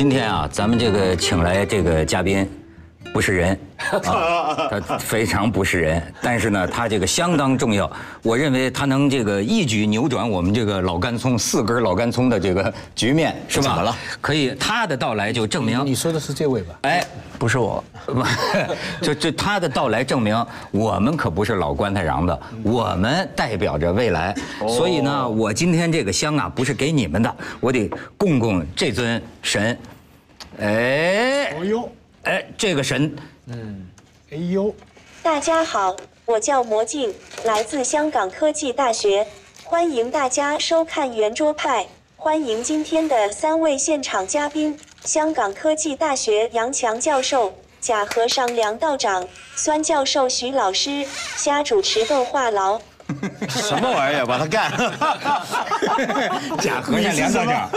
今天啊，咱们这个请来这个嘉宾，不是人，啊，他非常不是人，但是呢，他这个相当重要。我认为他能这个一举扭转我们这个老干葱四根老干葱的这个局面，是吧？怎么了？可以，他的到来就证明你说的是这位吧？哎，不是我，不，就就他的到来证明我们可不是老棺材瓤子，我们代表着未来。所以呢，我今天这个香啊，不是给你们的，我得供供这尊神。哎，哎呦，哎，这个神，嗯哎呦，大家好，我叫魔镜，来自香港科技大学，欢迎大家收看圆桌派。欢迎今天的三位现场嘉宾：香港科技大学杨强教授、假和尚梁道长、酸教授徐老师，虾主持豆话痨。什么玩意儿？把他干！假和尚梁道长，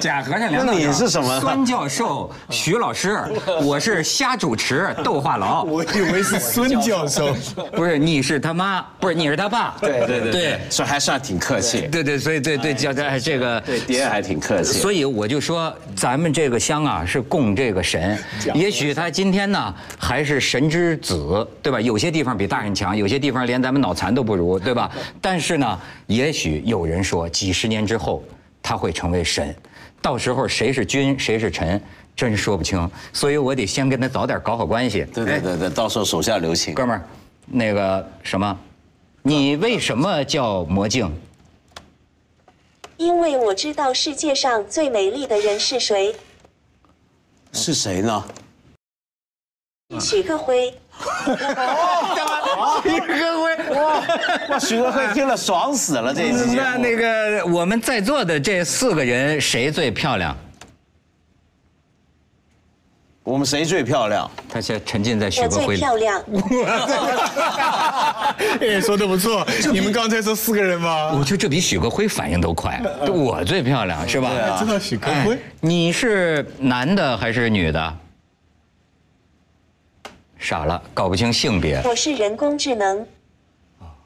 假和尚梁道长，那你是什么孙教授、徐老师，我是瞎主持逗话痨。我以为是孙教授。不是，你是他妈，不是你是他爸。对对对对所以还算挺客气。对对，所以对对叫这这个。对，爹还挺客气。所以我就说，咱们这个香啊是供这个神，也许他今天呢还是神之子，对吧？有些地方比大人强，有些地方连咱们脑残都不如，对吧？但是呢，也许有人说，几十年之后他会成为神，到时候谁是君谁是臣，真说不清。所以我得先跟他早点搞好关系。对对对对，到时候手下留情。哥们儿，那个什么，你为什么叫魔镜？因为我知道世界上最美丽的人是谁，是谁呢？许个辉。许克辉，哇！哇，徐德辉听了爽死了这一期。那那个我们在座的这四个人，谁最漂亮？我们谁最漂亮？他现在沉浸在许我最克辉里。漂亮，哎，说的不错。你们刚才说四个人吗？我觉得这比许克辉反应都快。我最漂亮是吧？知道许克辉哎？你是男的还是女的？傻了，搞不清性别。我是人工智能。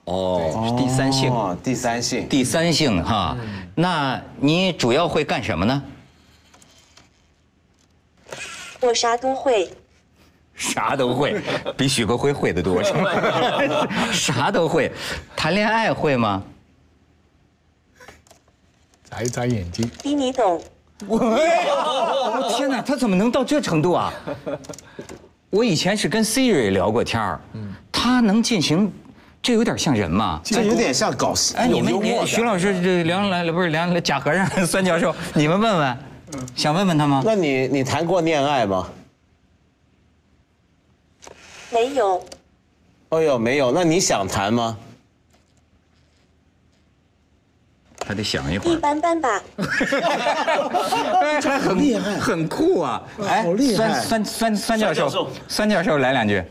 哦，第三性，哦，第三性。第三性哈。那你主要会干什么呢？我啥都会，啥都会，比许克辉会的多，是吧？啥都会，谈恋爱会吗？眨一眨眼睛，比你懂。我天哪，他怎么能到这程度啊？我以前是跟 Siri 聊过天儿，他能进行，这有点像人吗？这有点像搞笑，哎，你们你有幽默感徐老师这梁来了不是梁贾和尚孙教授，你们问问，想问问他吗？那你你谈过恋爱吗？没有，哎呦，没有。那你想谈吗？还得想一会儿一，般般吧。哎，还很厉害，很酷啊！哎，好厉害孙孙孙孙教授酸教授，孙教授来两句。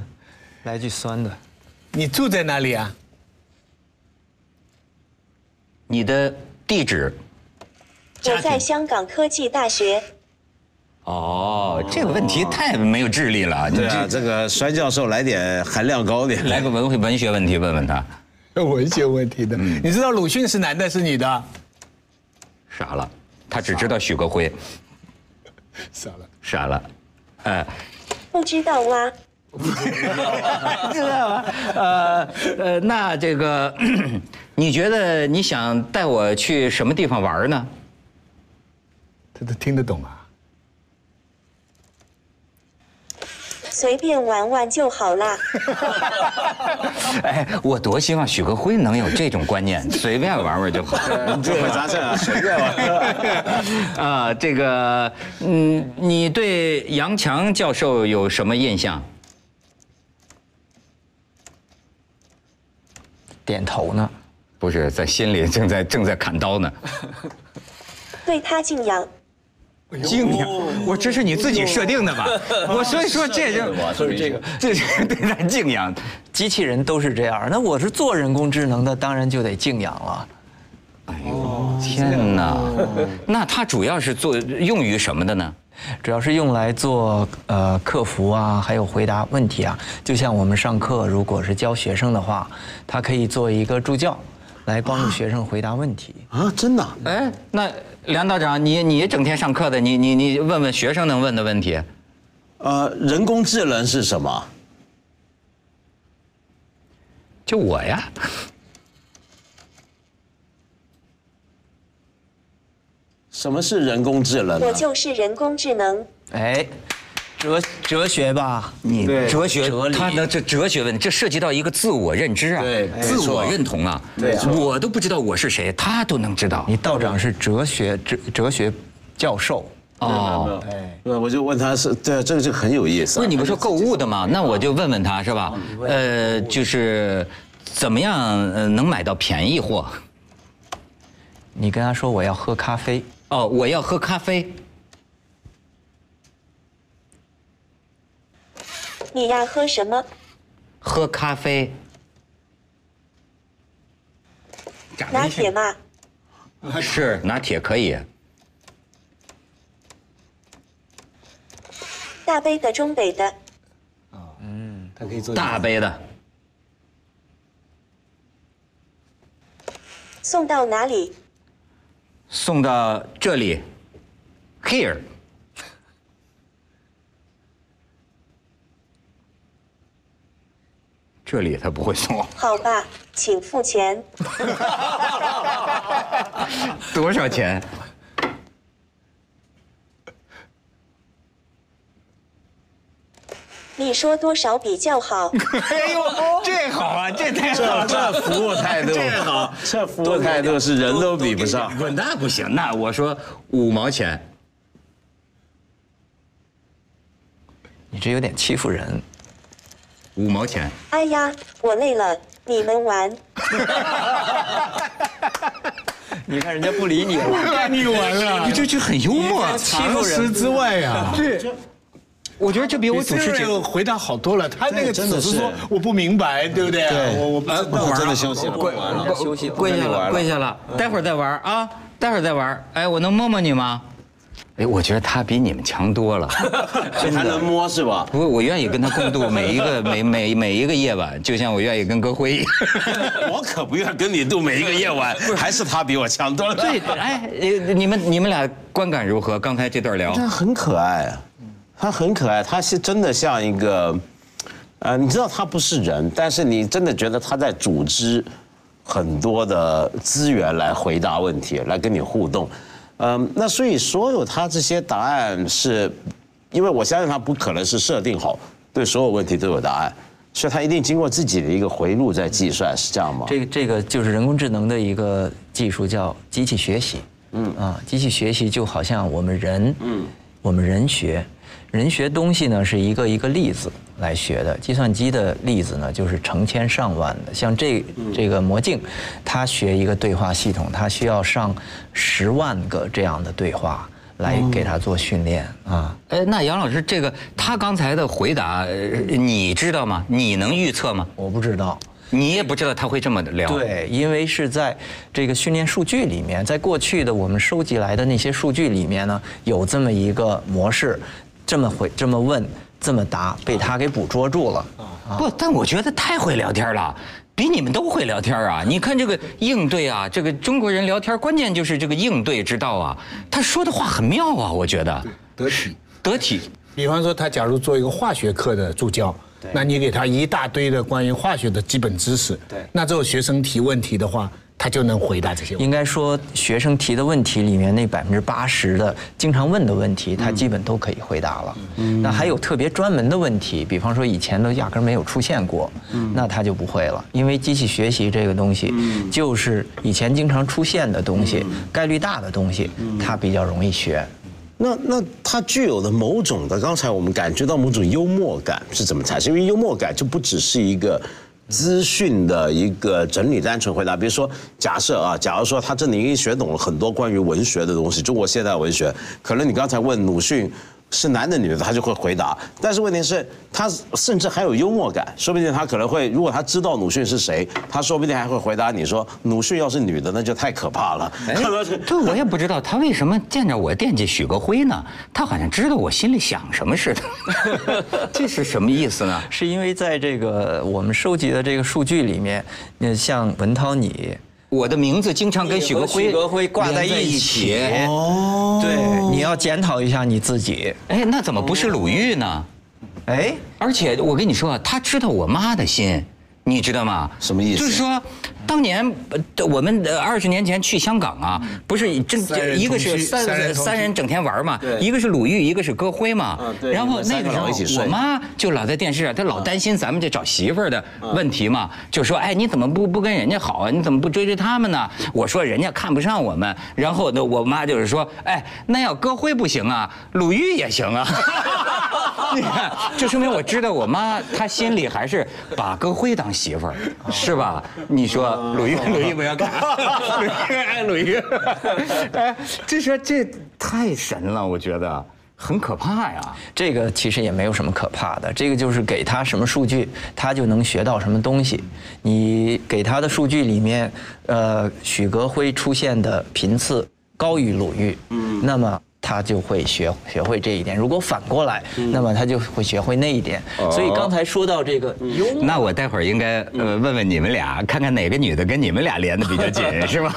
来句酸的，你住在哪里啊？你的地址？我在香港科技大学，哦，这个问题太没有智力了。你对啊，这这个酸教授来点含量高点。来个文文学问题问问他，文学问题的。你知道鲁迅是男的是女的？傻了，他只知道许个辉，傻了。傻了，哎。不知道吗。知道吗？呃呃，那这个，你觉得你想带我去什么地方玩呢？他都听得懂啊？随便玩玩就好啦。哎，我多希望许戈辉能有这种观念，随便玩玩就好。这回咋整啊？随便玩。啊，这个，嗯，你对杨强教授有什么印象？点头呢。不是，在心里正在正在砍刀呢。对他敬仰，敬仰，我这是你自己设定的吧？我所以说这就就是这个，这是对咱敬仰。机器人都是这样。那我是做人工智能的，当然就得敬仰了。哎呦，天哪！那它主要是做用于什么的呢？主要是用来做呃客服啊，还有回答问题啊。就像我们上课，如果是教学生的话，它可以做一个助教，来帮助学生回答问题。啊，真的啊？哎，那梁道长，你你整天上课的，你你你问问学生能问的问题。呃，人工智能是什么？就我呀，什么是人工智能呢我？就是人工智能。哎，哲哲学吧，你对哲学哲，理他的这哲学问题，这涉及到一个自我认知啊，对自我认同啊。对啊我都不知道我是谁，他都能知道。你道长是哲学哲哲学教授，哦，哎，对，我就问他是，对，这个就很有意思啊。不是你不说购物的吗？那我就问问他是吧？呃，就是怎么样呃能买到便宜货？你跟他说我要喝咖啡，哦，我要喝咖啡。你要喝什么？喝咖啡，拿铁吗。是拿铁可以。大杯的、中杯的，他可以做大杯的，送到哪里？送到这里，here。这里他不会送，好吧，请付钱。多少钱？你说多少比较好？哎呦，这好啊，这太好了。这服务态度，这好，这服务态度是人都比不上。不，那不行，那我说五毛钱，你这有点欺负人。五毛钱。哎呀，我累了，你们玩。你看人家不理你了，带你玩了，你这就很幽默，欺负人。常识之外呀。对，我觉得这比我主持节目。回答好多了，他那个真的是只是说我不明白，对不对？对我我不知道。我真的休息了，跪完了。休息跪下了，跟你玩了跪下了，待会儿再玩啊，待会儿再玩。哎，我能摸摸你吗？哎，我觉得他比你们强多了。这还能摸是吧？不过我愿意跟他共度每一个每每每一个夜晚，就像我愿意跟歌辉。我可不愿跟你度每一个夜晚，还是他比我强多了。对，哎，呃你们你们俩观感如何？刚才这段聊，他很可爱啊，他很可爱，他是真的像一个，呃，你知道他不是人，但是你真的觉得他在组织很多的资源来回答问题，来跟你互动，嗯，那所以所有他这些答案是，因为我相信他不可能是设定好对所有问题都有答案，所以他一定经过自己的一个回路在计算，是这样吗？这个这个就是人工智能的一个技术，叫机器学习。嗯啊，机器学习就好像我们人，嗯，我们人学，人学东西呢是一个一个例子来学的。计算机的例子呢就是成千上万的，像这这个魔镜，它学一个对话系统，它需要上十万个这样的对话来给它做训练啊。哎，那杨老师，这个他刚才的回答，呃你知道吗？你能预测吗？我不知道。你也不知道他会这么聊。，对，因为是在这个训练数据里面，在过去的我们收集来的那些数据里面呢，有这么一个模式，这么回、这么问、这么答，被他给捕捉住了。不，但我觉得太会聊天了。比你们都会聊天啊！你看这个应对啊，这个中国人聊天关键就是这个应对之道啊。他说的话很妙啊，我觉得得体。得体。比方说，他假如做一个化学课的助教，那你给他一大堆的关于化学的基本知识，对那这个学生提问题的话，他就能回答这些问题。应该说，学生提的问题里面那百分之八十的经常问的问题，他基本都可以回答了。那还有特别专门的问题，比方说以前都压根儿没有出现过，那他就不会了。因为机器学习这个东西，就是以前经常出现的东西，概率大的东西，它比较容易学。那那它具有的某种的，刚才我们感觉到某种幽默感是怎么产生？因为幽默感就不只是一个资讯的一个整理、单纯回答。比如说，假设啊，假如说他真的已经学懂了很多关于文学的东西，中国现代文学，可能你刚才问鲁迅。是男的女的，他就会回答。但是问题是，他甚至还有幽默感，说不定他可能会，如果他知道鲁迅是谁，他说不定还会回答你说，鲁迅要是女的，那就太可怕了。对，我也不知道他为什么见着我惦记许个辉呢？他好像知道我心里想什么似的，这是什么意思呢？是因为在这个我们收集的这个数据里面，呃，像文涛你。我的名字经常跟许国辉许戈辉挂在一起哦，对，你要检讨一下你自己。哎，那怎么不是鲁豫呢？哎，而且我跟你说，他知道我妈的心。你知道吗？什么意思？就是说，当年我们二十年前去香港啊，不是真一个是三三人整天玩嘛，一个是鲁豫，一个是歌辉嘛。然后那个时候，我妈就老在电视上，她老担心咱们这找媳妇儿的问题嘛，就说：“哎，你怎么不不跟人家好啊？你怎么不追追他们呢？”我说：“人家看不上我们。”然后呢，我妈就是说：“哎，那要歌辉不行啊，鲁豫也行啊。” 你看，这说明我知道我妈她心里还是把歌辉当媳妇儿，是吧？你说鲁豫，鲁豫不要看，鲁豫爱鲁豫。哎，这说这太神了，我觉得很可怕呀。这个其实也没有什么可怕的，这个就是给他什么数据，他就能学到什么东西。你给他的数据里面，呃，许格辉出现的频次高于鲁豫，嗯，那么。他就会学学会这一点。如果反过来，那么他就会学会那一点。所以刚才说到这个幽默，那我待会儿应该呃问问你们俩，看看哪个女的跟你们俩连的比较紧，是吧？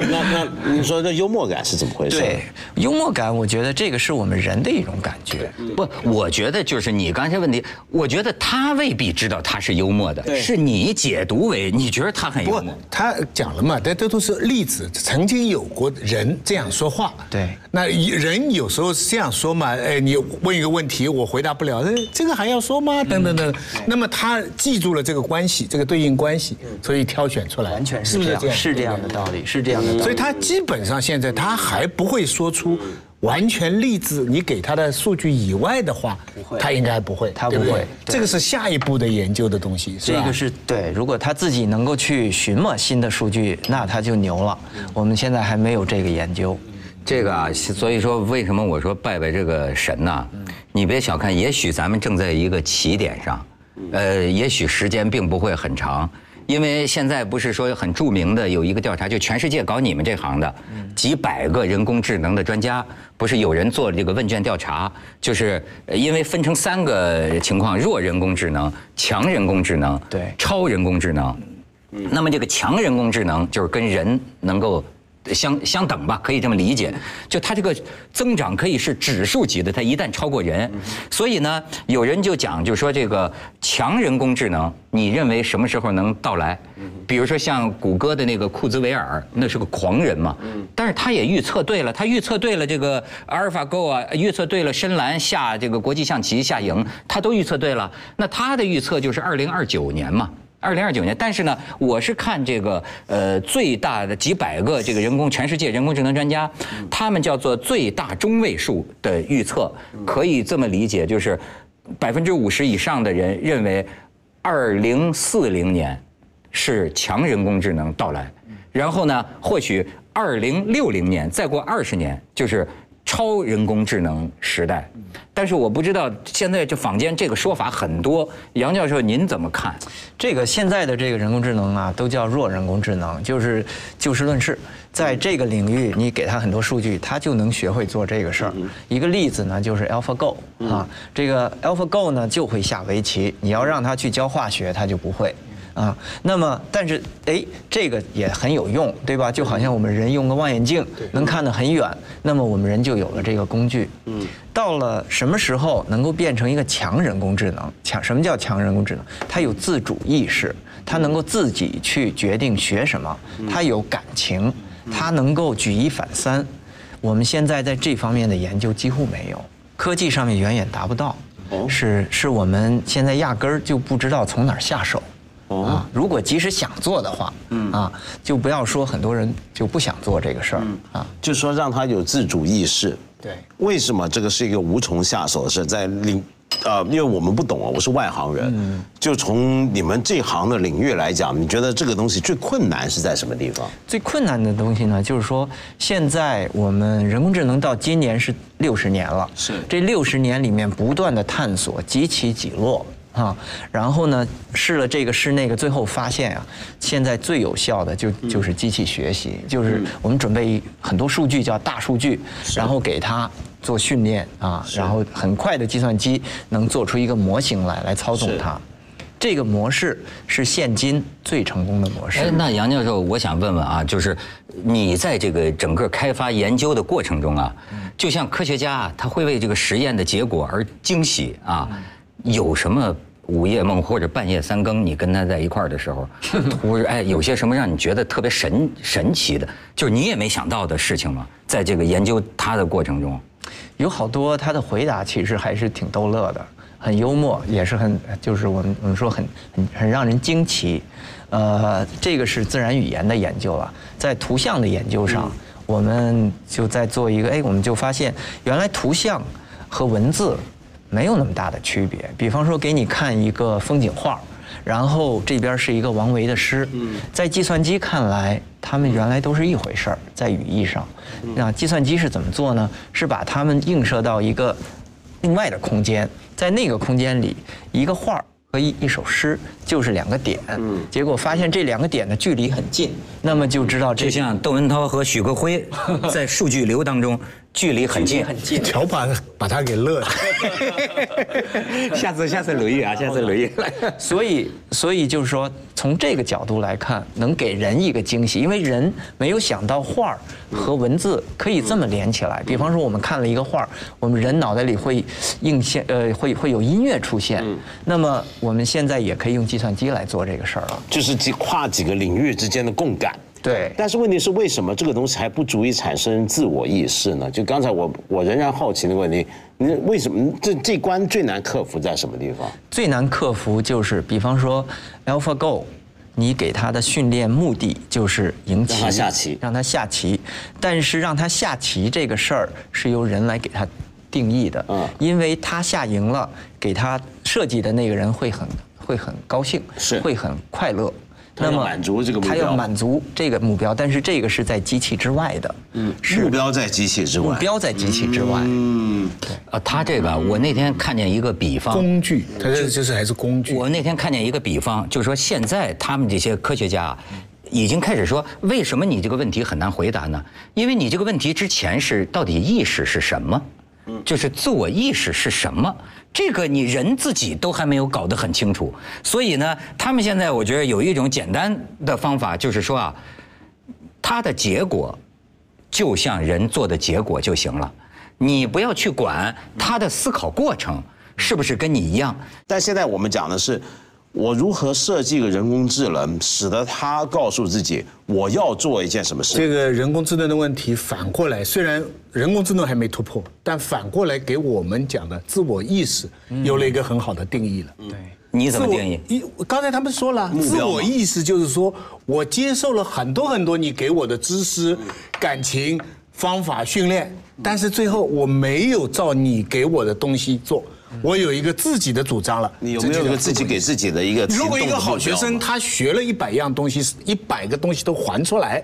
那那你说这幽默感是怎么回事？对，幽默感，我觉得这个是我们人的一种感觉。不，我觉得就是你刚才问题，我觉得他未必知道他是幽默的，是你解读为你觉得他很幽默。他讲了嘛，这这都是例子，曾经有过人这样说话。对。那人有时候是这样说嘛？哎，你问一个问题，我回答不了，哎，这个还要说吗？等等等。那么他记住了这个关系，这个对应关系，所以挑选出来，完全是这样，是这样的道理，是这样的。所以他基本上现在他还不会说出完全例子，你给他的数据以外的话，他应该不会，他不会。这个是下一步的研究的东西，这个是对。如果他自己能够去寻摸新的数据，那他就牛了。我们现在还没有这个研究。这个啊，所以说为什么我说拜拜这个神呢？你别小看，也许咱们正在一个起点上，呃，也许时间并不会很长，因为现在不是说很著名的有一个调查，就全世界搞你们这行的几百个人工智能的专家，不是有人做这个问卷调查，就是因为分成三个情况：弱人工智能、强人工智能、对超人工智能。那么这个强人工智能就是跟人能够。相相等吧，可以这么理解。就它这个增长可以是指数级的，它一旦超过人，所以呢，有人就讲，就说这个强人工智能，你认为什么时候能到来？比如说像谷歌的那个库兹韦尔，那是个狂人嘛，但是他也预测对了，他预测对了这个阿尔法 Go 啊，预测对了深蓝下这个国际象棋下赢，他都预测对了。那他的预测就是二零二九年嘛。二零二九年，但是呢，我是看这个呃最大的几百个这个人工全世界人工智能专家，他们叫做最大中位数的预测，可以这么理解，就是百分之五十以上的人认为，二零四零年是强人工智能到来，然后呢，或许二零六零年再过二十年就是。超人工智能时代，但是我不知道现在这坊间这个说法很多，杨教授您怎么看？这个现在的这个人工智能啊，都叫弱人工智能，就是就事论事，在这个领域你给他很多数据，他就能学会做这个事儿。一个例子呢，就是 AlphaGo 啊，这个 AlphaGo 呢就会下围棋，你要让他去教化学，他就不会。啊，那么但是哎，这个也很有用，对吧？就好像我们人用个望远镜能看得很远，那么我们人就有了这个工具。嗯，到了什么时候能够变成一个强人工智能？强什么叫强人工智能？它有自主意识，它能够自己去决定学什么，它有感情，它能够举一反三。我们现在在这方面的研究几乎没有，科技上面远远达不到，是是我们现在压根儿就不知道从哪儿下手。啊，如果即使想做的话，嗯啊，就不要说很多人就不想做这个事儿啊。就是说让他有自主意识。对，为什么这个是一个无从下手的事？在领，呃，因为我们不懂啊，我是外行人。就从你们这行的领域来讲，你觉得这个东西最困难是在什么地方？最困难的东西呢，就是说现在我们人工智能到今年是六十年了，是这六十年里面不断的探索，几起几落。啊，然后呢，试了这个试那个，最后发现啊，现在最有效的就就是机器学习，就是我们准备很多数据叫大数据，然后给它做训练啊，然后很快的计算机能做出一个模型来来操纵它，这个模式是现今最成功的模式。哎，那杨教授，我想问问啊，就是你在这个整个开发研究的过程中啊，就像科学家啊，他会为这个实验的结果而惊喜啊，有什么午夜梦或者半夜三更，你跟他在一块儿的时候，突然哎，有些什么让你觉得特别神神奇的，就是你也没想到的事情吗？在这个研究他的过程中，有好多他的回答其实还是挺逗乐的，很幽默，也是很就是我们我们说很很很让人惊奇。呃，这个是自然语言的研究了，在图像的研究上，我们就在做一个，哎，我们就发现原来图像和文字没有那么大的区别。比方说，给你看一个风景画，然后这边是一个王维的诗，在计算机看来，他们原来都是一回事儿，在语义上。那计算机是怎么做呢？是把它们映射到一个另外的空间，在那个空间里，一个画儿和一一首诗就是两个点。结果发现这两个点的距离很近，那么就知道这就像窦文涛和许戈辉 在数据流当中距离很近。很近。条把把他给乐了。下次下次留意啊，下次留意。所以，所以就是说，从这个角度来看，能给人一个惊喜，因为人没有想到画儿和文字可以这么连起来。比方说，我们看了一个画儿，我们人脑袋里会映现，呃，会会有音乐出现。那么我们现在也可以用计算机来做这个事儿了。就是几跨几个领域之间的共感。对但是问题是，为什么这个东西还不足以产生自我意识呢？就刚才我我仍然好奇那个问题，你为什么这这关最难克服在什么地方？最难克服就是，比方说 AlphaGo，你给他的训练目的就是赢棋，让他下棋让它下棋。但是让他下棋这个事儿是由人来给他定义的，嗯因为他下赢了，给他设计的那个人会很会很高兴，是会很快乐。他要满足这个目标他要满足这个目标，但是这个是在机器之外的，嗯，是目标在机器之外。目标在机器之外。嗯，啊，他这个我那天看见一个比方，工具，他这就是还是工具。我那天看见一个比方，就是说现在他们这些科学家啊，已经开始说，为什么你这个问题很难回答呢？因为你这个问题之前是到底意识是什么？就是自我意识是什么？这个你人自己都还没有搞得很清楚，所以呢，他们现在我觉得有一种简单的方法，就是说啊，它的结果就像人做的结果就行了，你不要去管他的思考过程是不是跟你一样。但现在我们讲的是，我如何设计一个人工智能，使得它告诉自己我要做一件什么事。这个人工智能的问题反过来，虽然人工智能还没突破，但反过来给我们讲的自我意识有了一个很好的定义了。对。你怎么定义？一刚才他们说了，自我意识就是说我接受了很多很多你给我的知识、感情、方法、训练，但是最后我没有照你给我的东西做，我有一个自己的主张了。你有没有一个自己给自己的一个？如果一个好学生，他学了一百样东西，一百个东西都还出来，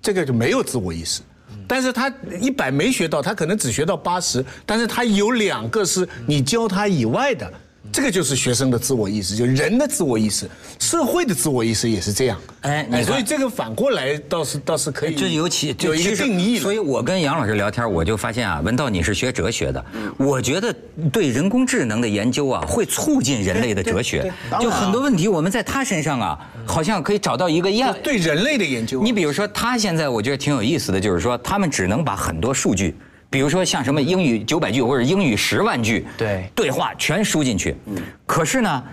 这个就没有自我意识。但是他一百没学到，他可能只学到八十，但是他有两个是你教他以外的，这个就是学生的自我意识，就人的自我意识，社会的自我意识也是这样。哎你看所以这个反过来倒是倒是可以，这尤其有一个定义了。所以我跟杨老师聊天，我就发现啊，文道你是学哲学的，我觉得对人工智能的研究啊，会促进人类的哲学。就很多问题，我们在他身上啊，好像可以找到一个样。对人类的研究，你比如说，他现在我觉得挺有意思的，就是说他们只能把很多数据，比如说像什么英语九百句或者英语十万句，对对话全输进去。可是呢，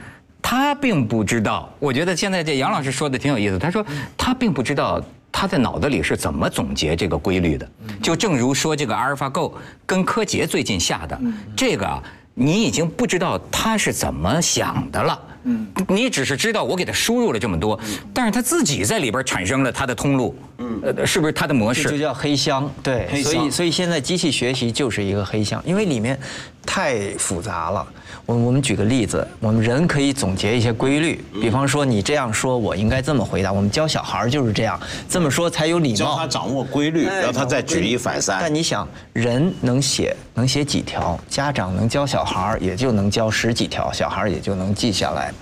他并不知道。我觉得现在这杨老师说的挺有意思。他说他并不知道他在脑子里是怎么总结这个规律的。就正如说这个阿尔法狗跟柯洁最近下的这个啊，你已经不知道他是怎么想的了。嗯，你只是知道我给他输入了这么多，但是他自己在里边产生了他的通路。嗯，呃，是不是他的模式？这就叫黑箱，对，黑箱所以所以现在机器学习就是一个黑箱，因为里面太复杂了。我我们举个例子，我们人可以总结一些规律，比方说你这样说，我应该这么回答。我们教小孩就是这样，这么说才有礼貌教他。掌握规律，让他再举一反三。但你想，人能写能写几条，家长能教小孩儿也就能教十几条，小孩儿也就能记下来。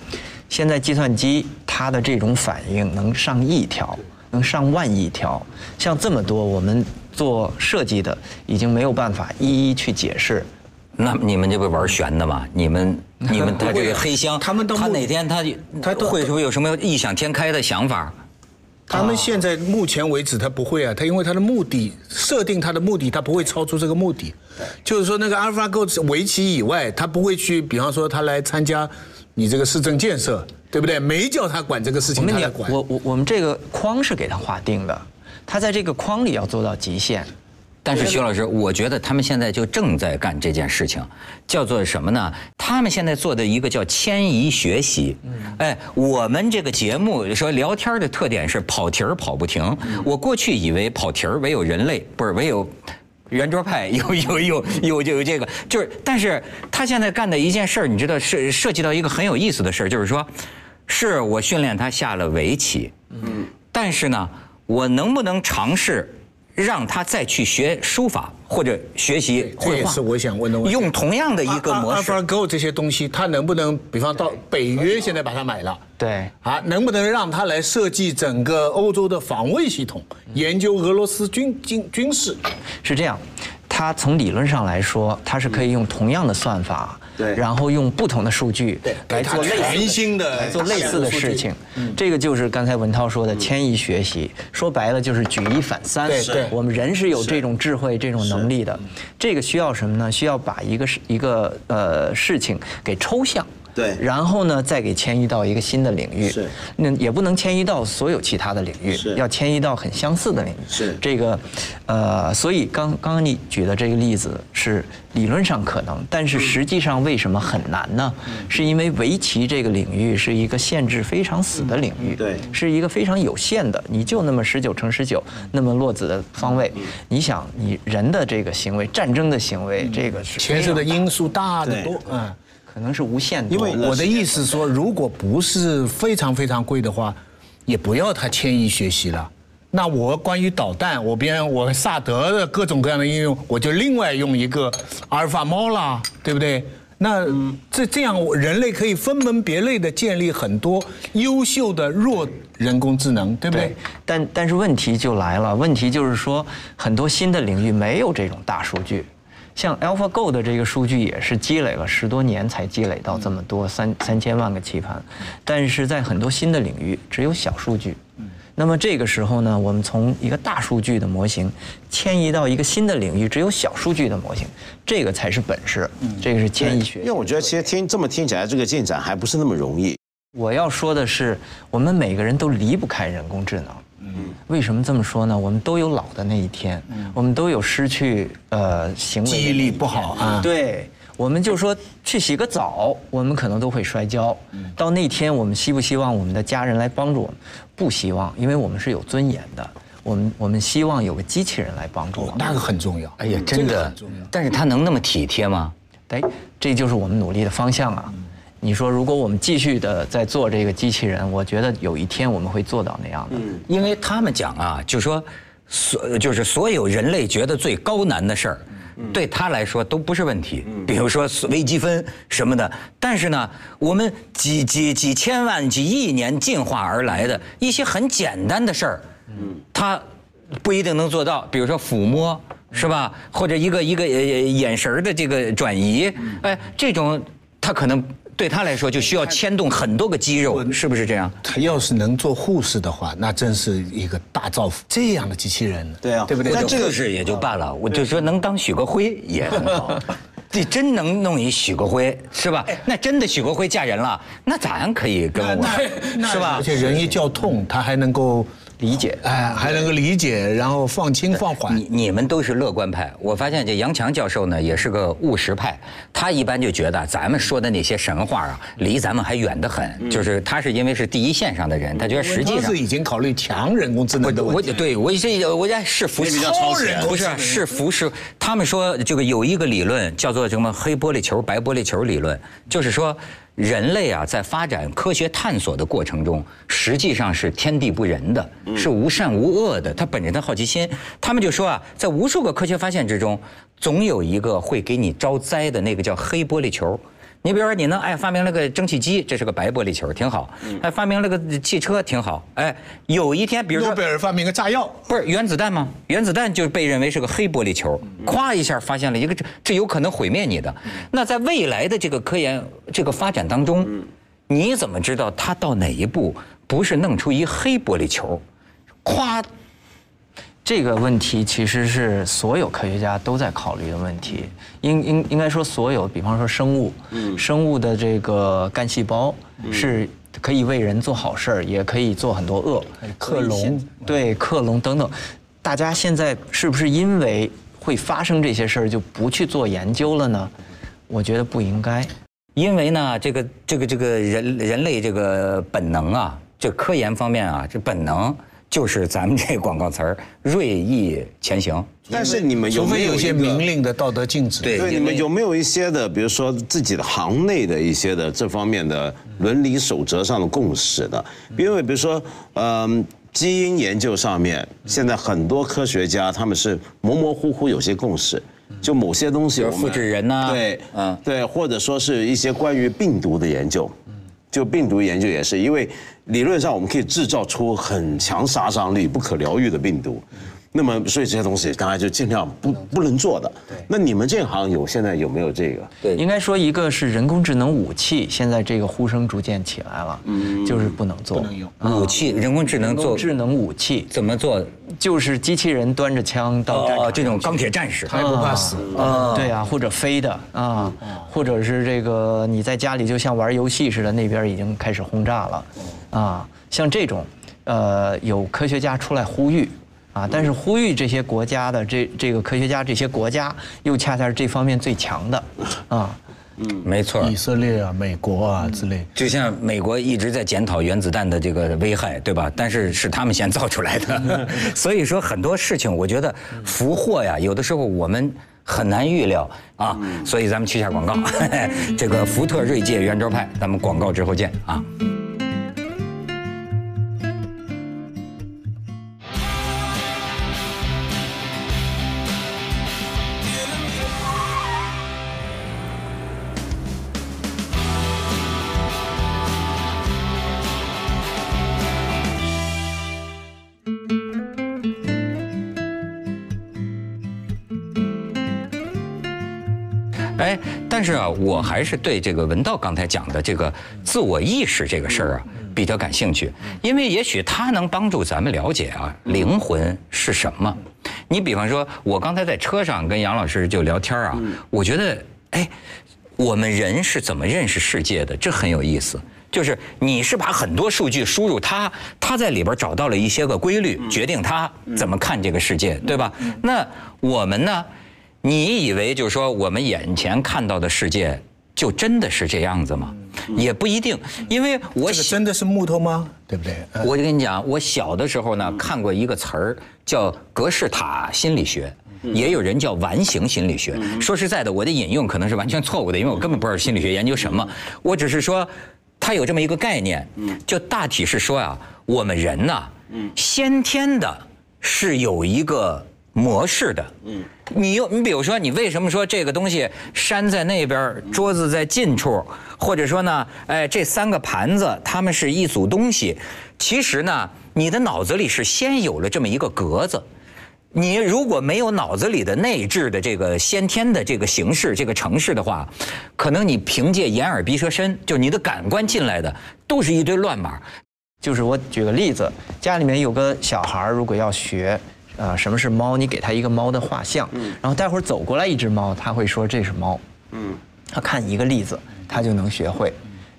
现在计算机它的这种反应能上亿条，能上万亿条，像这么多，我们做设计的已经没有办法一一去解释。那 你们这不玩悬的吗？你们你们 他这个黑箱，他他们到目哪天他他都会不会有什么异想天开的想法？他们现在目前为止他不会啊，他因为他的目的设定他的目的，他不会超出这个目的。就是说那个 AlphaGo 围棋以外，他不会去，比方说他来参加你这个市政建设，对不对？没叫他管这个事情，我们也他来管。我我我们这个框是给他划定的，他在这个框里要做到极限。但是徐老师，我觉得他们现在就正在干这件事情，叫做什么呢？他们现在做的一个叫迁移学习。哎，我们这个节目说聊天的特点是跑题儿跑不停。我过去以为跑题儿唯有人类，不是唯有。圆桌派 有有有有有这个，就是，但是他现在干的一件事儿，你知道是涉及到一个很有意思的事儿，就是说，是我训练他下了围棋，嗯，但是呢，我能不能尝试让他再去学书法或者学习绘画？这也是我想问的问题。用同样的一个模式，AlphaGo 这些东西，他能不能，比方到北约现在把它买了，对，啊，能不能让他来设计整个欧洲的防卫系统，研究俄罗斯军军军事？是这样，他从理论上来说，他是可以用同样的算法，对然后用不同的数据来做类似的全新的来做类似的事情。嗯这个就是刚才文涛说的迁移学习，说白了就是举一反三。对对我们人是有这种智慧、这种能力的。这个需要什么呢？需要把一个事一个呃事情给抽象。对。然后呢，再给迁移到一个新的领域，是。那也不能迁移到所有其他的领域是，要迁移到很相似的领域。是。这个，呃，所以刚刚刚你举的这个例子是理论上可能，但是实际上为什么很难呢？是因为围棋这个领域是一个限制非常死的领域，对。是一个非常有限的，你就那么十九乘十九那么落子的方位，你想你人的这个行为，战争的行为，这个是牵涉的因素大得多对，嗯。可能是无限多，因为我的意思说，如果不是非常非常贵的话，也不要它迁移学习了。那我关于导弹，我边我萨德的各种各样的应用，我就另外用一个阿尔法猫啦，对不对？那这这样，人类可以分门别类的建立很多优秀的弱人工智能，对不对对？，但但是问题就来了，问题就是说，很多新的领域没有这种大数据，像 AlphaGo 的这个数据也是积累了十多年才积累到这么多三三千万个棋盘，但是在很多新的领域只有小数据。那么这个时候呢，我们从一个大数据的模型迁移到一个新的领域，只有小数据的模型，这个才是本事，这个是迁移学因为。我觉得其实听这么听起来，这个进展还不是那么容易。我要说的是，我们每个人都离不开人工智能。嗯，为什么这么说呢？我们都有老的那一天，我们都有失去呃行为记忆力不好啊。对，我们就说去洗个澡，我们可能都会摔跤。到那天，我们希不希望我们的家人来帮助我们？不希望，因为我们是有尊严的。我们我们希望有个机器人来帮助我们。那个很重要。哎呀，真这个的很重要，但是他能那么体贴吗？哎，这就是我们努力的方向啊！你说，如果我们继续的在做这个机器人，我觉得有一天我们会做到那样的。因为他们讲啊，就说所就是所有人类觉得最高难的事儿，对他来说都不是问题。比如说微积分什么的，但是呢，我们几几几千万、几亿年进化而来的一些很简单的事儿，他不一定能做到。比如说抚摸，是吧？或者一个一个呃眼神儿的这个转移，哎，这种他可能。对他来说，就需要牵动很多个肌肉，是不是这样？他要是能做护士的话，那真是一个大造福。这样的机器人，对啊对不对？那这个是也就罢了，我就说能当许国辉也很好。你真能弄一许国辉是吧？那真的许国辉嫁人了，那咱可以跟我 是吧而？且人一叫痛，他还能够理解。哎，还能够理解，然后放轻放缓。你你们都是乐观派，我发现这杨强教授呢也是个务实派，他一般就觉得咱们说的那些神话啊，离咱们还远得很。就是他是因为是第一线上的人，他觉得实际上他是已经考虑强人工智能的我问题。对我这我家是服超人不是啊是服是他们说这个有一个理论叫做什么黑玻璃球白玻璃球理论，就是说人类啊在发展科学探索的过程中，实际上是天地不仁的，是无善无恶的。他本着他好奇心，他们就说啊，在无数个科学发现之中，总有一个会给你招灾的那个叫黑玻璃球。你比如说，你能哎发明了个蒸汽机，这是个白玻璃球，挺好。哎，发明了个汽车，挺好。哎，有一天，比如说诺贝尔发明个炸药，不是原子弹吗？原子弹就被认为是个黑玻璃球，咵一下发现了一个这这有可能毁灭你的。那在未来的这个科研这个发展当中，你怎么知道它到哪一步不是弄出一黑玻璃球，咵这个问题其实是所有科学家都在考虑的问题，应应应该说所有，比方说生物，嗯生物的这个干细胞是可以为人做好事儿，也可以做很多恶，克隆，对克隆等等。大家现在是不是因为会发生这些事儿就不去做研究了呢？我觉得不应该。因为呢，这个这个这个人人类这个本能啊，这科研方面啊，这本能就是咱们这广告词儿锐意前行。但是你们有没有一些明令的道德禁止。对对，你们有没有一些的，比如说自己的行内的一些的这方面的伦理守则上的共识的？因为比如说，嗯、基因研究上面，现在很多科学家他们是模模糊糊有些共识，就某些东西我们比如复制人呐对，嗯对，或者说是一些关于病毒的研究。就病毒研究也是，因为理论上我们可以制造出很强杀伤力、不可疗愈的病毒，那么所以这些东西大家就尽量不不能做的。那你们这行有现在有没有这个？对应该说一个是人工智能武器，现在这个呼声逐渐起来了，嗯就是不能做。不能用武器，人工智能做智能武器怎么做？就是机器人端着枪到战场哦，这种钢铁战士。他也不怕死。啊，对啊，或者飞的啊，或者是这个你在家里就像玩游戏似的，那边已经开始轰炸了，啊，像这种，呃，有科学家出来呼吁。啊，但是呼吁这些国家的这这个科学家，这些国家又恰恰是这方面最强的，啊，嗯没错。以色列啊、美国啊之类，就像美国一直在检讨原子弹的这个危害，对吧？但是是他们先造出来的，所以说很多事情，我觉得福祸呀，有的时候我们很难预料啊。所以咱们去一下广告，这个福特锐界圆桌派，咱们广告之后见啊。是啊，我还是对这个文道刚才讲的这个自我意识这个事儿啊比较感兴趣，因为也许它能帮助咱们了解啊灵魂是什么。你比方说，我刚才在车上跟杨老师就聊天啊，我觉得哎，我们人是怎么认识世界的，这很有意思。就是你是把很多数据输入它，它在里边找到了一些个规律，决定它怎么看这个世界，对吧？那我们呢？你以为就是说我们眼前看到的世界就真的是这样子吗？也不一定，因为我小这个真的是木头吗？对不对？呃我就跟你讲，我小的时候呢看过一个词儿叫格式塔心理学。也有人叫完形心理学。说实在的，我的引用可能是完全错误的，因为我根本不知道心理学研究什么。我只是说，它有这么一个概念，就大体是说啊，我们人呐，先天的是有一个模式的。嗯你又你比如说，你为什么说这个东西山在那边，桌子在近处，或者说呢，哎，这三个盘子它们是一组东西，其实呢，你的脑子里是先有了这么一个格子。你如果没有脑子里的内置的这个先天的这个形式、这个程式的话，可能你凭借眼耳鼻舌身，就你的感官进来的，都是一堆乱码。就是我举个例子，家里面有个小孩，如果要学，呃，什么是猫，你给他一个猫的画像，然后待会儿走过来一只猫，他会说这是猫，嗯，他看一个例子，他就能学会。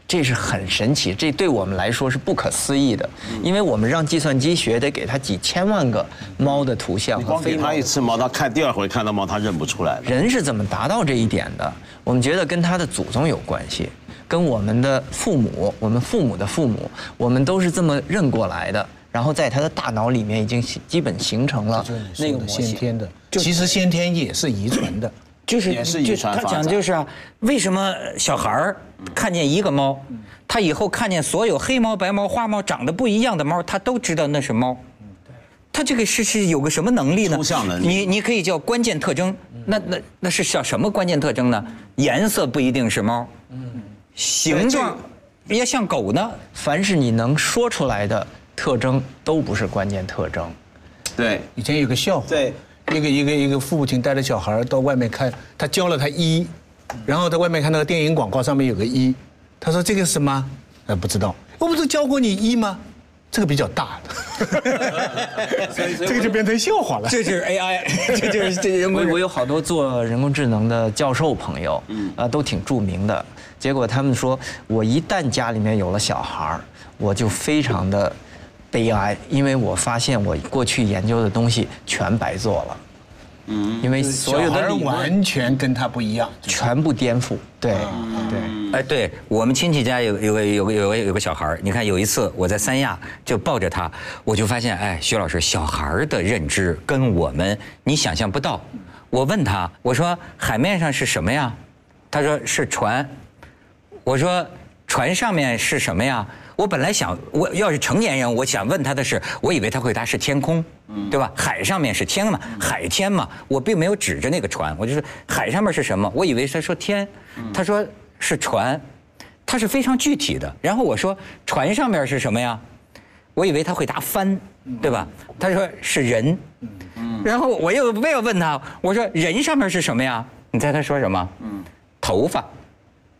这是很神奇，这对我们来说是不可思议的，因为我们让计算机学得给它几千万个猫的图像和光给他一次猫，他看第二回看到猫，他认不出来了。人是怎么达到这一点的？我们觉得跟他的祖宗有关系，跟我们的父母、我们父母的父母，我们都是这么认过来的。然后在他的大脑里面已经形基本形成了那个。先天的，其实先天也是遗传的。就是也是遗传他讲就是啊，为什么小孩儿看见一个猫，他以后看见所有黑猫、白猫、花猫长得不一样的猫，他都知道那是猫。他这个是是有个什么能力呢？抽象能力你你可以叫关键特征。那那那是叫什么关键特征呢？颜色不一定是猫，形状也像狗呢。凡是你能说出来的特征，都不是关键特征。对，以前有个笑话，对，一个一个一个父亲带着小孩到外面看，他教了他一，然后在外面看那个电影广告上面有个一，他说这个是什么？呃，不知道，我不是教过你一吗？这个比较大的，这个就变成笑话了。这就是 AI，这就是这人工。我我有好多做人工智能的教授朋友，嗯，啊，都挺著名的。结果他们说，我一旦家里面有了小孩儿，我就非常的悲哀，因为我发现我过去研究的东西全白做了。嗯，因为所有的理论完全跟他不一样，全部颠覆。对对。哎，对我们亲戚家有有个有个有个有个小孩儿，你看有一次我在三亚就抱着他，我就发现，哎，徐老师，小孩儿的认知跟我们你想象不到。我问他，我说海面上是什么呀？他说是船。我说船上面是什么呀？我本来想，我要是成年人，我想问他的是，我以为他回答是天空，对吧？海上面是天嘛，海天嘛，我并没有指着那个船，我就说海上面是什么？我以为他说天，他说是船，他是非常具体的。然后我说船上面是什么呀？我以为他会答帆，对吧？他说是人，然后我又没有问他，我说人上面是什么呀？你猜他说什么？头发。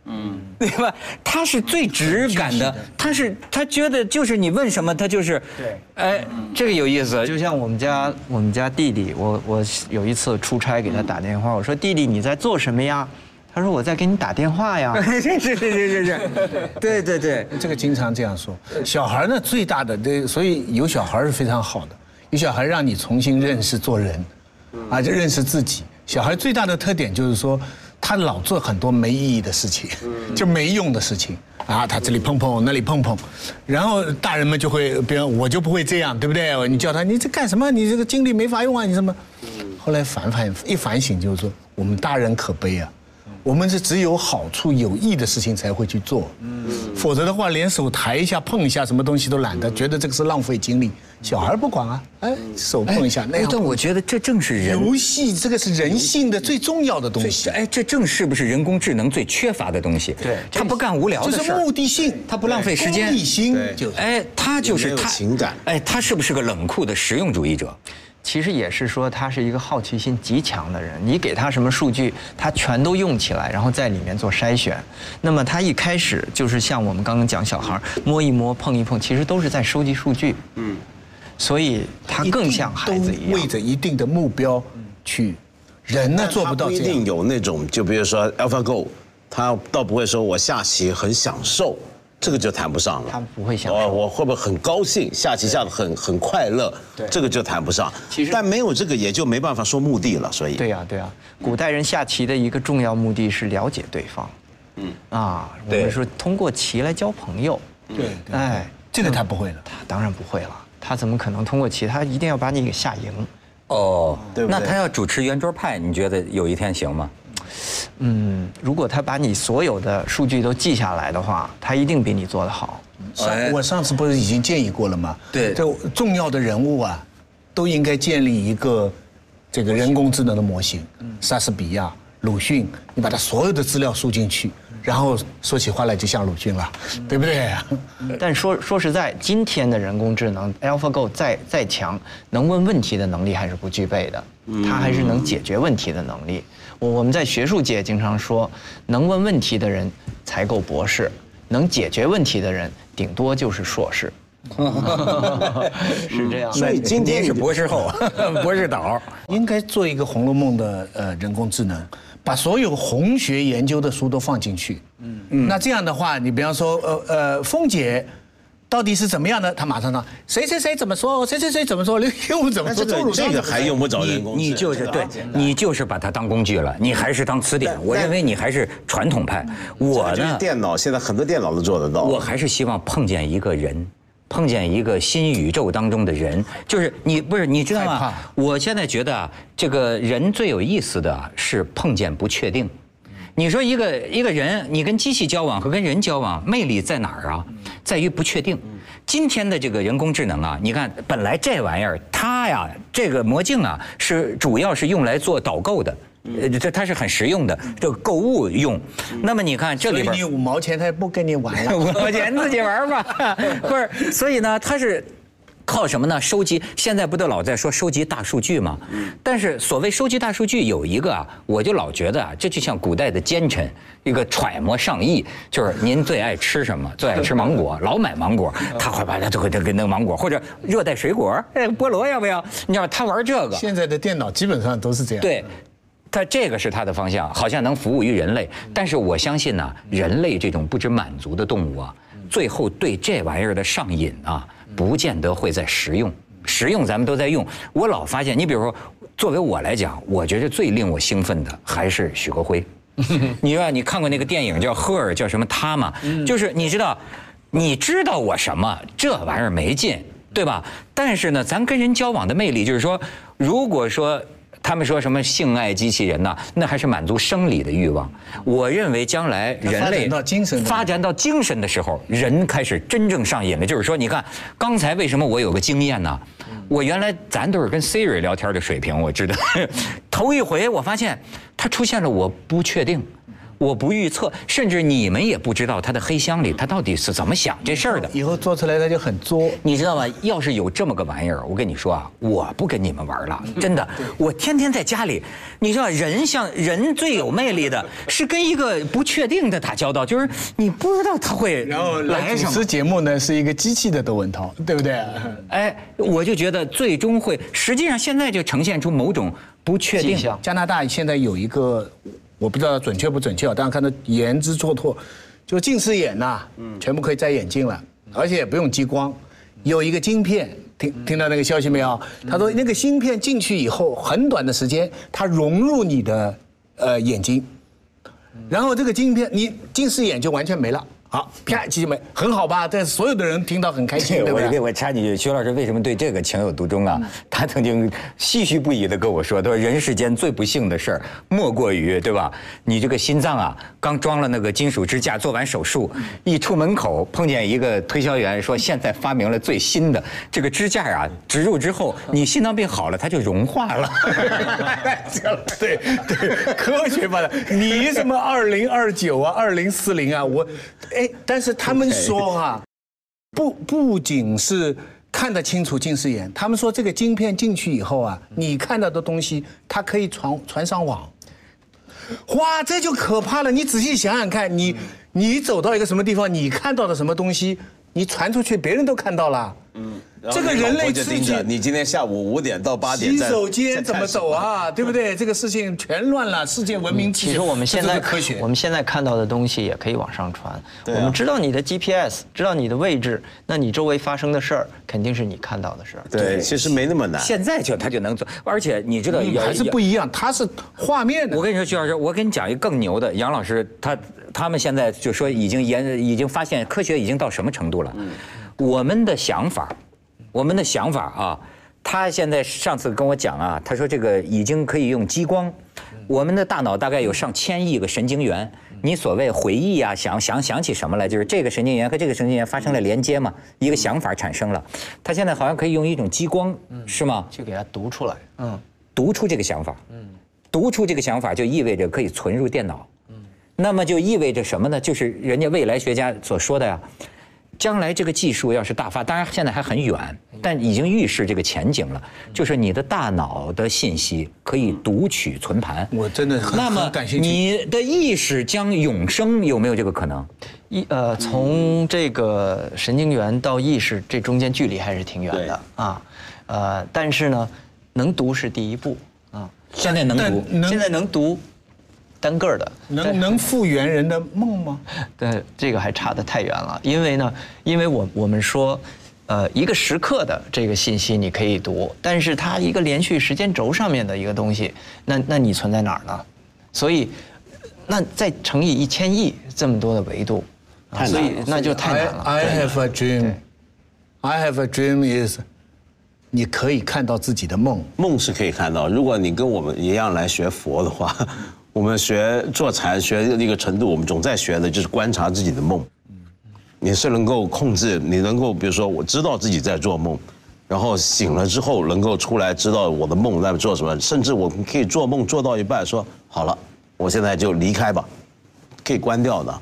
嗯，对吧？他是最直感的，他是他觉得就是你问什么，他就是，对，哎，这个有意思，就像我们家我们家弟弟，我我有一次出差给他打电话，我说弟弟你在做什么呀？他说我在给你打电话呀。是是是是是是，对对对，这个经常这样说。小孩呢，最大的这，所以有小孩是非常好的，有小孩让你重新认识做人，啊，就认识自己。小孩最大的特点就是说，他老做很多没意义的事情，就没用的事情啊，他这里碰碰，那里碰碰，然后大人们就会，比如我就不会这样，对不对？你叫他，你这干什么？你这个精力没法用啊，你什么？后来反反一反省，就是说，我们大人可悲啊。我们是只有好处有益的事情才会去做，否则的话，连手抬一下、碰一下什么东西都懒得，觉得这个是浪费精力。小孩不管啊，哎，手碰一下那样。但我觉得这正是人游戏这个是人性的最重要的东西，哎，这正是不是人工智能最缺乏的东西？对他不干无聊的事儿就是目的性，他不浪费时间目的心就。哎，他就是他情感哎，他是不是个冷酷的实用主义者？其实也是说他是一个好奇心极强的人，你给他什么数据，他全都用起来，然后在里面做筛选。那么他一开始就是像我们刚刚讲小孩摸一摸、碰一碰，其实都是在收集数据。嗯，所以他更像孩子一样。为着一定的目标去，人呢做不到一定。有那种，就比如说 AlphaGo，他倒不会说我下棋很享受，这个就谈不上了。他不会享受我我会不会很高兴下棋下的很很快乐？对这个就谈不上。其实但没有这个也就没办法说目的了，所以对呀、对呀、古代人下棋的一个重要目的是了解对方。嗯啊，我们说通过棋来交朋友。对，对哎，这个他不会了。他当然不会了，他怎么可能通过棋？他一定要把你给吓赢。哦，对对那他要主持圆桌派，你觉得有一天行吗？嗯，如果他把你所有的数据都记下来的话，他一定比你做得好。哎上我上次不是已经建议过了吗？对这重要的人物啊，都应该建立一个这个人工智能的模型。莎士比亚、鲁迅，你把他所有的资料输进去，然后说起话来就像鲁迅了，对不对？但说说实在，今天的人工智能 AlphaGo 再再强，能问问题的能力还是不具备的，它还是能解决问题的能力。我我们在学术界经常说，能问问题的人才够博士，能解决问题的人顶多就是硕士。是这样。所以今天是博士后，博士导。应该做一个《红楼梦》的呃人工智能，把所有红学研究的书都放进去。嗯嗯那这样的话，你比方说，呃呃，凤姐。到底是怎么样的？他马上呢谁谁谁怎么说，谁谁谁怎么说，刘墉怎么说，这个个还用不着人你工智能你就是对，你就是把它当工具了，你还是当词典。我认为你还是传统派。我就是呢，电脑现在很多电脑都做得到。我还是希望碰见一个人，碰见一个新宇宙当中的人，就是你不是你知道吗？我现在觉得啊，这个人最有意思的啊是碰见不确定。你说一个一个人，你跟机器交往和跟人交往，魅力在哪儿啊？在于不确定。今天的这个人工智能啊，你看，本来这玩意儿它呀，这个魔镜啊，是主要是用来做导购的，呃，这它是很实用的，就购物用。那么你看这里边你五毛钱他也不跟你玩了。五毛钱自己玩吧，不是，所以呢，它是。靠什么呢？收集现在不都老在说收集大数据吗？但是所谓收集大数据有一个啊，我就老觉得啊，这就像古代的奸臣，一个揣摩上意，就是您最爱吃什么？最爱吃芒果，老买芒果，他会把它就会给那个芒果或者热带水果，哎，菠萝要不要？你知道他玩这个，现在的电脑基本上都是这样。对，它这个是它的方向，好像能服务于人类。但是我相信呢，人类这种不知满足的动物啊，最后对这玩意儿的上瘾啊，不见得会在食用。食用咱们都在用，我老发现，你比如说，作为我来讲，我觉得最令我兴奋的还是许国辉。你说你看过那个电影叫《赫尔》，叫什么他吗？就是你知道，你知道我什么？这玩意儿没劲，对吧？但是呢，咱跟人交往的魅力，就是说，如果说他们说什么性爱机器人呐，那还是满足生理的欲望。我认为将来人类发展到精神的发展到精神的时候，人开始真正上瘾了。就是说，你看刚才为什么我有个经验呢？我原来咱都是跟 Siri 聊天的水平，我知道。头一回我发现它出现了我不确定。我不预测，甚至你们也不知道他的黑箱里他到底是怎么想这事儿的。以后做出来他就很作。你知道吗？要是有这么个玩意儿，我跟你说啊，我不跟你们玩了，真的。我天天在家里，你知道，人像人最有魅力的是跟一个不确定的打交道，就是你不知道他会然后来来什么主持。节目呢是一个机器的窦文涛，对不对？哎，我就觉得最终会，实际上现在就呈现出某种不确定加拿大现在有一个，我不知道准确不准确啊，但是看到言之错拓，就近视眼呐、全部可以摘眼镜了，而且也不用激光，有一个晶片。听听到那个消息没有？他说那个芯片进去以后，很短的时间，它融入你的呃眼睛，然后这个晶片，你近视眼就完全没了。好，啪，机器没，很好吧？但是所有的人听到很开心，对不我给对？我插几句，徐老师为什么对这个情有独钟啊？他曾经唏嘘不已地跟我说：“他说人世间最不幸的事儿，莫过于对吧？你这个心脏啊，刚装了那个金属支架，做完手术，一出门口碰见一个推销员说，现在发明了最新的这个支架啊，植入之后，你心脏病好了，它就融化了。对对，科学版的。你什么二零二九啊，二零四零啊，我，哎，但是他们说啊，不不仅是看得清楚近视眼，他们说这个晶片进去以后啊，你看到的东西它可以传传上网。哇，这就可怕了！你仔细想想看，你你走到一个什么地方，你看到的什么东西，你传出去，别人都看到了。这个人类刺激你今天下午五点到八点在洗手间怎么走？啊？对不对？这个事情全乱了，世界文明其实我们现在科学我，们现在看到的东西也可以往上传。我们知道你的 GPS，知道你的位置，那你周围发生的事儿肯定是你看到的事儿。对，其实没那么难。现在就他就能做，而且你知道还是不一样，它是画面的我。跟你说，徐老师，我跟你讲一个更牛的，杨老师他他们现在就说已经研已经发现科学已经到什么程度了？嗯我们的想法，我们的想法啊，他现在上次跟我讲啊，他说这个已经可以用激光，我们的大脑大概有上千亿个神经元。你所谓回忆啊，想想想起什么来，就是这个神经元和这个神经元发生了连接嘛，一个想法产生了。他现在好像可以用一种激光，是吗？去给它读出来。嗯，读出这个想法，嗯读出这个想法就意味着可以存入电脑，嗯那么就意味着什么呢？就是人家未来学家所说的呀，将来这个技术要是大发，当然现在还很远，但已经预示这个前景了，就是你的大脑的信息可以读取存盘。我真的很那么感兴趣。你的意识将永生，有没有这个可能？一呃，从这个神经元到意识，这中间距离还是挺远的啊。呃，但是呢，能读是第一步啊。现在能读，能现在能读，单个儿的。能能复原人的梦吗？对，这个还差得太远了。因为呢，因为我我们说，呃，一个时刻的这个信息你可以读，但是它一个连续时间轴上面的一个东西，那那你存在哪儿呢？所以，那再乘以一千亿这么多的维度，啊所以那就太难了。I, have a dream. I have a dream is，你可以看到自己的梦。梦是可以看到，如果你跟我们一样来学佛的话，我们学做禅学的一个程度，我们总在学的就是观察自己的梦。你是能够控制，你能够比如说我知道自己在做梦，然后醒了之后能够出来知道我的梦在做什么，甚至我们可以做梦做到一半说好了，我现在就离开吧，可以关掉的。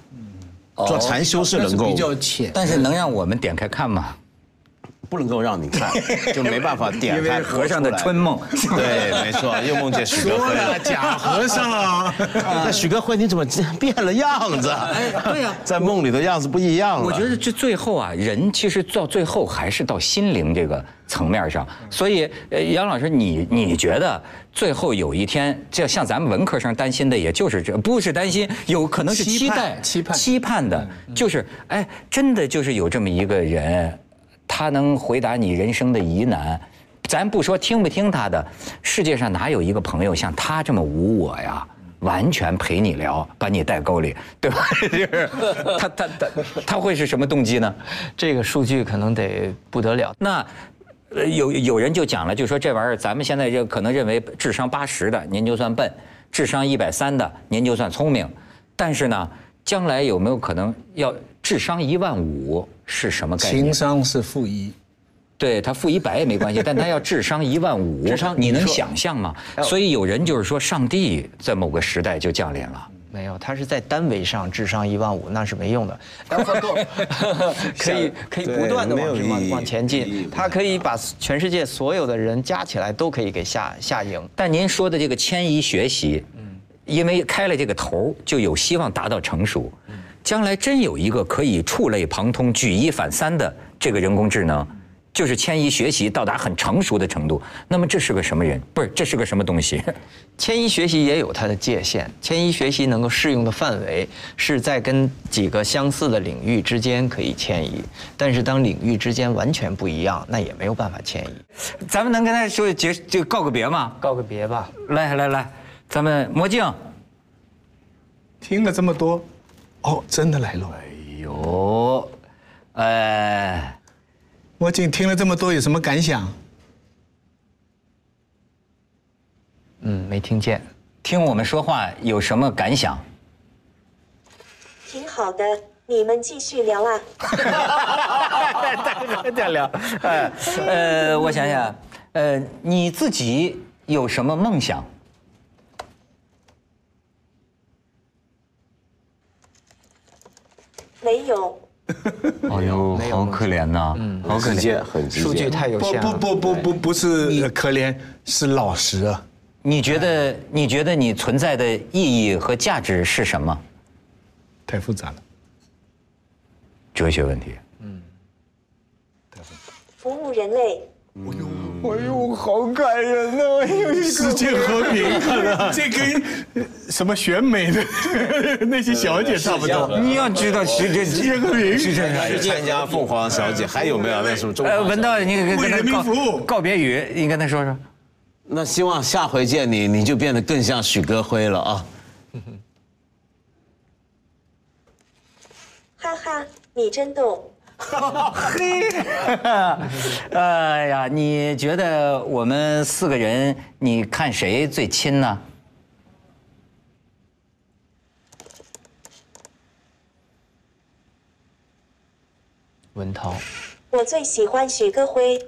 做禅修是能够比较浅。但是能让我们点开看吗？不能够让你看，就没办法点因开为和尚的春梦。对，没错，又梦见许哥辉了。假和尚，那许哥辉，你怎么变了样子？哎对呀 在梦里的样子不一样了。我觉得这最后啊，人其实到最后还是到心灵这个层面上。所以，呃，杨老师，你你觉得最后有一天，这像咱们文科生担心的，也就是这，不是担心，有可能是期期盼待、期盼期盼的，就是哎，真的就是有这么一个人，他能回答你人生的疑难。咱不说听不听他的，世界上哪有一个朋友像他这么无我呀？完全陪你聊，把你带沟里，对吧？就是他他他他会是什么动机呢？这个数据可能得不得了。那呃有有人就讲了，就说这玩意儿咱们现在就可能认为智商八十的您就算笨，智商一百三的您就算聪明，但是呢，将来有没有可能要智商一万五是什么概念情？商是负一。对他负一百也没关系，但他要智商一万五，智商你能想象吗？所以有人就是说，上帝在某个时代就降临了。没有，他是在单位上智商一万五，那是没用的。可以可以不断的往往意义往前进，他可以把全世界所有的人加起来都可以给下下赢。但您说的这个迁移学习，因为开了这个头，就有希望达到成熟。将来真有一个可以触类旁通、举一反三的这个人工智能，就是迁移学习到达很成熟的程度。那么这是个什么人？不是，这是个什么东西？迁移学习也有它的界限，迁移学习能够适用的范围是在跟几个相似的领域之间可以迁移，但是当领域之间完全不一样，那也没有办法迁移。咱们能跟他说结就告个别吗？告个别吧。来来来，咱们魔镜。听了这么多，哦，真的来了。哎呦，呃，魔镜听了这么多，有什么感想？嗯，没听见。听我们说话有什么感想？挺好的，你们继续聊啊。再聊，呃，呃，我想想，呃，你自己有什么梦想？没有，哎呦，好可怜呐，好可怜。很。数据太有限了。不不不不不是呃可怜，是老实啊。你觉得你觉得你存在的意义和价值是什么？太复杂了。哲学问题。嗯，太复杂服务人类。哎呦，好感人呐！世界和平看，这跟呃什么选美的那些小姐差不多。你要知道世界世界和平，是这去参加凤凰小姐，还有没有那什么中华呃，小姐？文道，你跟为人民他告服务告别语，你跟他说说。那希望下回见你，你就变得更像许戈辉了啊！哈哈，你真逗。嘿，哎呀，你觉得我们四个人，你看谁最亲呢？文涛，我最喜欢许戈辉。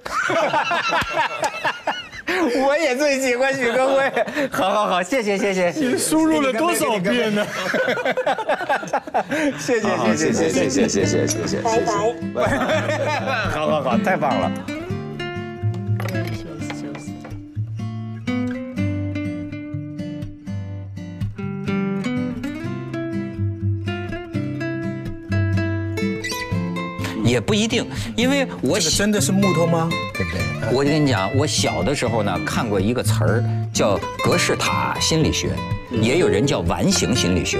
我也最喜欢许戈辉。好好好，谢谢谢谢。你输入了多少遍呢？谢谢好，谢谢谢谢谢谢谢谢谢谢。拜拜。好好好，太棒了。也不一定，因为我这个真的是木头吗？对不对？我就跟你讲，我小的时候呢看过一个词儿叫格式塔心理学，也有人叫完形心理学。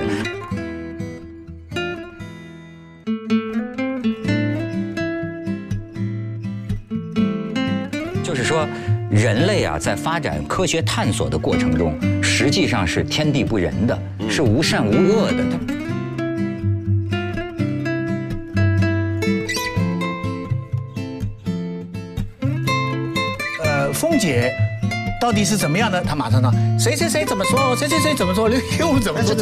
就是说，人类啊，在发展科学探索的过程中，实际上是天地不仁的，是无善无恶的。到底是怎么样的？他马上呢，谁谁谁怎么说，谁谁谁怎么说，刘刘武怎么说，